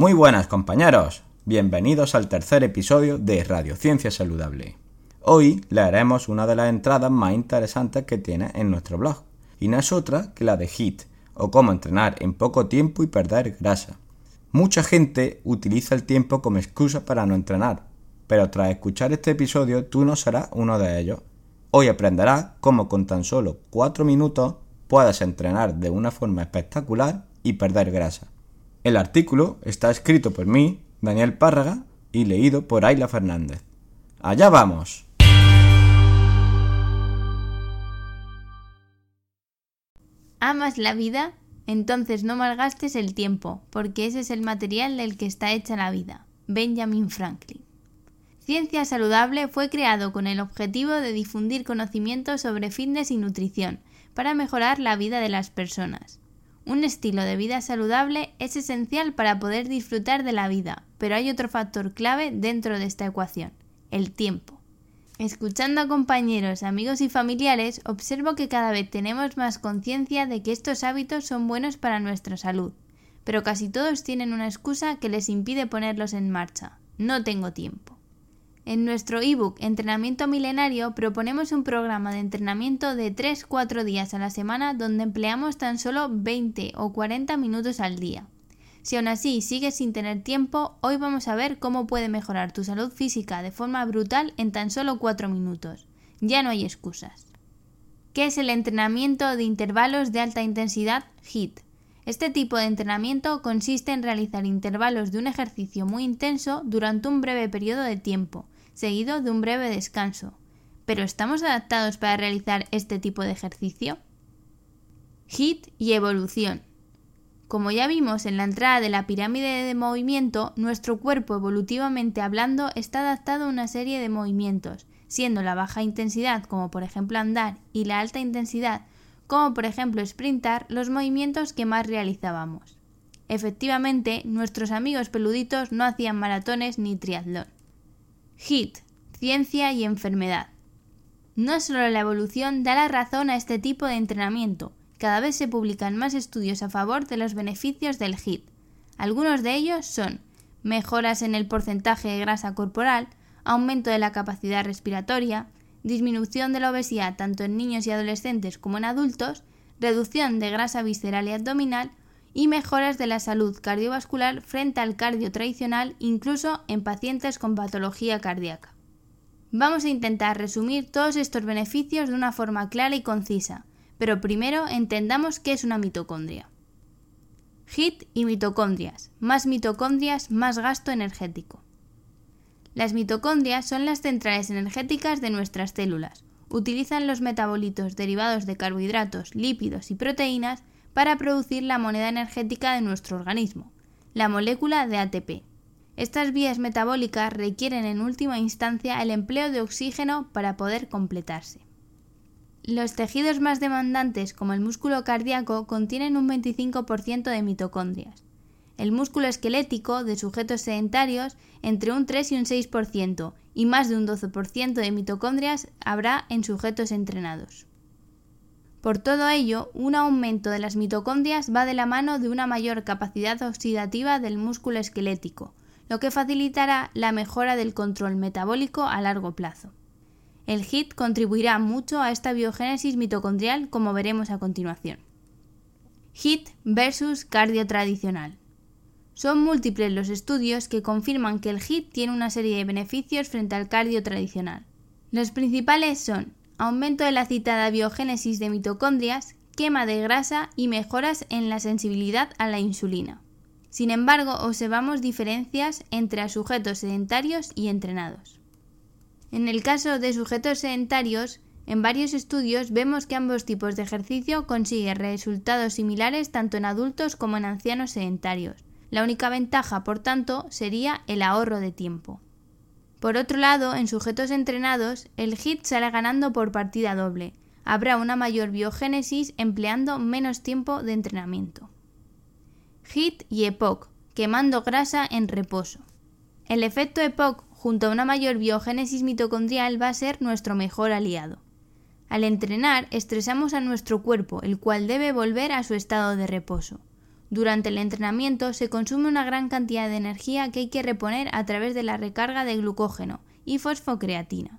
Muy buenas compañeros, bienvenidos al tercer episodio de Radiociencia Saludable. Hoy leeremos una de las entradas más interesantes que tiene en nuestro blog, y no es otra que la de HIT, o cómo entrenar en poco tiempo y perder grasa. Mucha gente utiliza el tiempo como excusa para no entrenar, pero tras escuchar este episodio tú no serás uno de ellos. Hoy aprenderás cómo con tan solo 4 minutos puedes entrenar de una forma espectacular y perder grasa. El artículo está escrito por mí, Daniel Párraga, y leído por Ayla Fernández. ¡Allá vamos! ¿Amas la vida? Entonces no malgastes el tiempo, porque ese es el material del que está hecha la vida. Benjamin Franklin. Ciencia Saludable fue creado con el objetivo de difundir conocimientos sobre fitness y nutrición para mejorar la vida de las personas. Un estilo de vida saludable es esencial para poder disfrutar de la vida, pero hay otro factor clave dentro de esta ecuación, el tiempo. Escuchando a compañeros, amigos y familiares, observo que cada vez tenemos más conciencia de que estos hábitos son buenos para nuestra salud, pero casi todos tienen una excusa que les impide ponerlos en marcha. No tengo tiempo. En nuestro ebook Entrenamiento Milenario proponemos un programa de entrenamiento de 3-4 días a la semana donde empleamos tan solo 20 o 40 minutos al día. Si aún así sigues sin tener tiempo, hoy vamos a ver cómo puede mejorar tu salud física de forma brutal en tan solo 4 minutos. Ya no hay excusas. ¿Qué es el entrenamiento de intervalos de alta intensidad HIT? Este tipo de entrenamiento consiste en realizar intervalos de un ejercicio muy intenso durante un breve periodo de tiempo, seguido de un breve descanso. ¿Pero estamos adaptados para realizar este tipo de ejercicio? HIT y evolución. Como ya vimos en la entrada de la pirámide de movimiento, nuestro cuerpo evolutivamente hablando está adaptado a una serie de movimientos, siendo la baja intensidad, como por ejemplo andar, y la alta intensidad, como por ejemplo sprintar, los movimientos que más realizábamos. Efectivamente, nuestros amigos peluditos no hacían maratones ni triatlón. HIT, ciencia y enfermedad. No solo la evolución da la razón a este tipo de entrenamiento, cada vez se publican más estudios a favor de los beneficios del HIT. Algunos de ellos son mejoras en el porcentaje de grasa corporal, aumento de la capacidad respiratoria, disminución de la obesidad tanto en niños y adolescentes como en adultos, reducción de grasa visceral y abdominal y mejoras de la salud cardiovascular frente al cardio tradicional incluso en pacientes con patología cardíaca. Vamos a intentar resumir todos estos beneficios de una forma clara y concisa, pero primero entendamos qué es una mitocondria. HIT y mitocondrias. Más mitocondrias, más gasto energético. Las mitocondrias son las centrales energéticas de nuestras células. Utilizan los metabolitos derivados de carbohidratos, lípidos y proteínas para producir la moneda energética de nuestro organismo, la molécula de ATP. Estas vías metabólicas requieren en última instancia el empleo de oxígeno para poder completarse. Los tejidos más demandantes, como el músculo cardíaco, contienen un 25% de mitocondrias. El músculo esquelético de sujetos sedentarios entre un 3 y un 6% y más de un 12% de mitocondrias habrá en sujetos entrenados. Por todo ello, un aumento de las mitocondrias va de la mano de una mayor capacidad oxidativa del músculo esquelético, lo que facilitará la mejora del control metabólico a largo plazo. El HIT contribuirá mucho a esta biogénesis mitocondrial como veremos a continuación. HIT versus cardio tradicional. Son múltiples los estudios que confirman que el HIT tiene una serie de beneficios frente al cardio tradicional. Los principales son aumento de la citada biogénesis de mitocondrias, quema de grasa y mejoras en la sensibilidad a la insulina. Sin embargo, observamos diferencias entre sujetos sedentarios y entrenados. En el caso de sujetos sedentarios, En varios estudios vemos que ambos tipos de ejercicio consiguen resultados similares tanto en adultos como en ancianos sedentarios. La única ventaja, por tanto, sería el ahorro de tiempo. Por otro lado, en sujetos entrenados, el HIT sale ganando por partida doble. Habrá una mayor biogénesis empleando menos tiempo de entrenamiento. HIT y EPOC, quemando grasa en reposo. El efecto EPOC junto a una mayor biogénesis mitocondrial va a ser nuestro mejor aliado. Al entrenar, estresamos a nuestro cuerpo, el cual debe volver a su estado de reposo. Durante el entrenamiento se consume una gran cantidad de energía que hay que reponer a través de la recarga de glucógeno y fosfocreatina.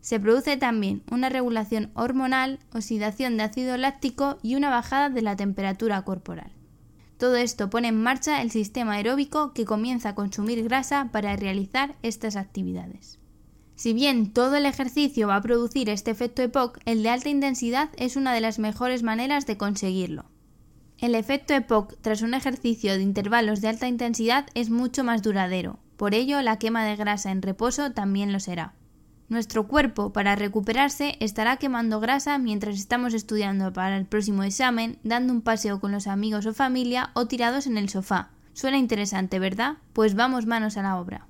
Se produce también una regulación hormonal, oxidación de ácido láctico y una bajada de la temperatura corporal. Todo esto pone en marcha el sistema aeróbico que comienza a consumir grasa para realizar estas actividades. Si bien todo el ejercicio va a producir este efecto EPOC, el de alta intensidad es una de las mejores maneras de conseguirlo. El efecto EPOC tras un ejercicio de intervalos de alta intensidad es mucho más duradero, por ello la quema de grasa en reposo también lo será. Nuestro cuerpo, para recuperarse, estará quemando grasa mientras estamos estudiando para el próximo examen, dando un paseo con los amigos o familia o tirados en el sofá. Suena interesante, ¿verdad? Pues vamos manos a la obra.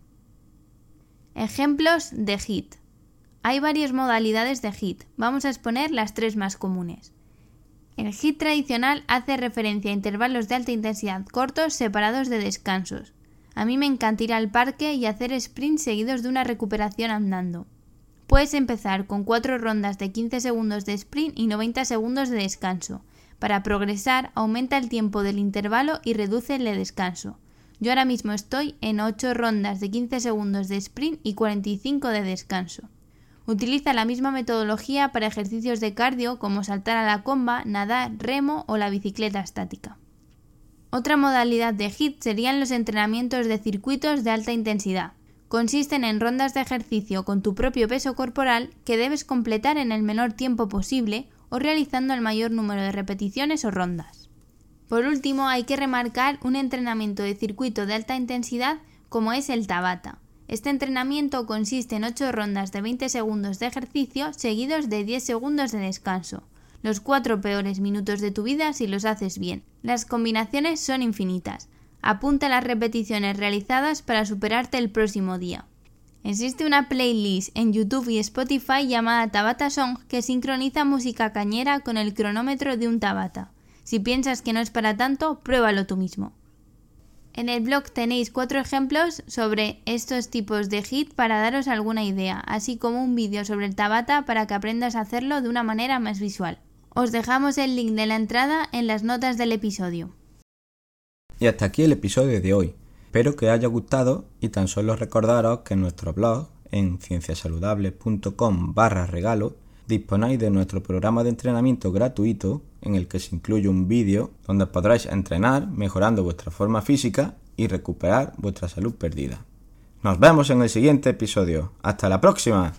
Ejemplos de HIT. Hay varias modalidades de HIT. Vamos a exponer las tres más comunes. El HIT tradicional hace referencia a intervalos de alta intensidad cortos separados de descansos. A mí me encanta ir al parque y hacer sprints seguidos de una recuperación andando. Puedes empezar con 4 rondas de 15 segundos de sprint y 90 segundos de descanso. Para progresar, aumenta el tiempo del intervalo y reduce el descanso. Yo ahora mismo estoy en 8 rondas de 15 segundos de sprint y 45 de descanso. Utiliza la misma metodología para ejercicios de cardio como saltar a la comba, nadar, remo o la bicicleta estática. Otra modalidad de HIT serían los entrenamientos de circuitos de alta intensidad. Consisten en rondas de ejercicio con tu propio peso corporal que debes completar en el menor tiempo posible o realizando el mayor número de repeticiones o rondas. Por último, hay que remarcar un entrenamiento de circuito de alta intensidad como es el Tabata. Este entrenamiento consiste en 8 rondas de 20 segundos de ejercicio seguidos de 10 segundos de descanso. Los 4 peores minutos de tu vida si los haces bien. Las combinaciones son infinitas. Apunta las repeticiones realizadas para superarte el próximo día. Existe una playlist en YouTube y Spotify llamada Tabata Song que sincroniza música cañera con el cronómetro de un Tabata. Si piensas que no es para tanto, pruébalo tú mismo. En el blog tenéis cuatro ejemplos sobre estos tipos de hit para daros alguna idea, así como un vídeo sobre el Tabata para que aprendas a hacerlo de una manera más visual. Os dejamos el link de la entrada en las notas del episodio. Y hasta aquí el episodio de hoy. Espero que haya gustado y tan solo recordaros que en nuestro blog en cienciasaludable.com barra regalo disponéis de nuestro programa de entrenamiento gratuito en el que se incluye un vídeo donde podréis entrenar mejorando vuestra forma física y recuperar vuestra salud perdida. Nos vemos en el siguiente episodio. Hasta la próxima.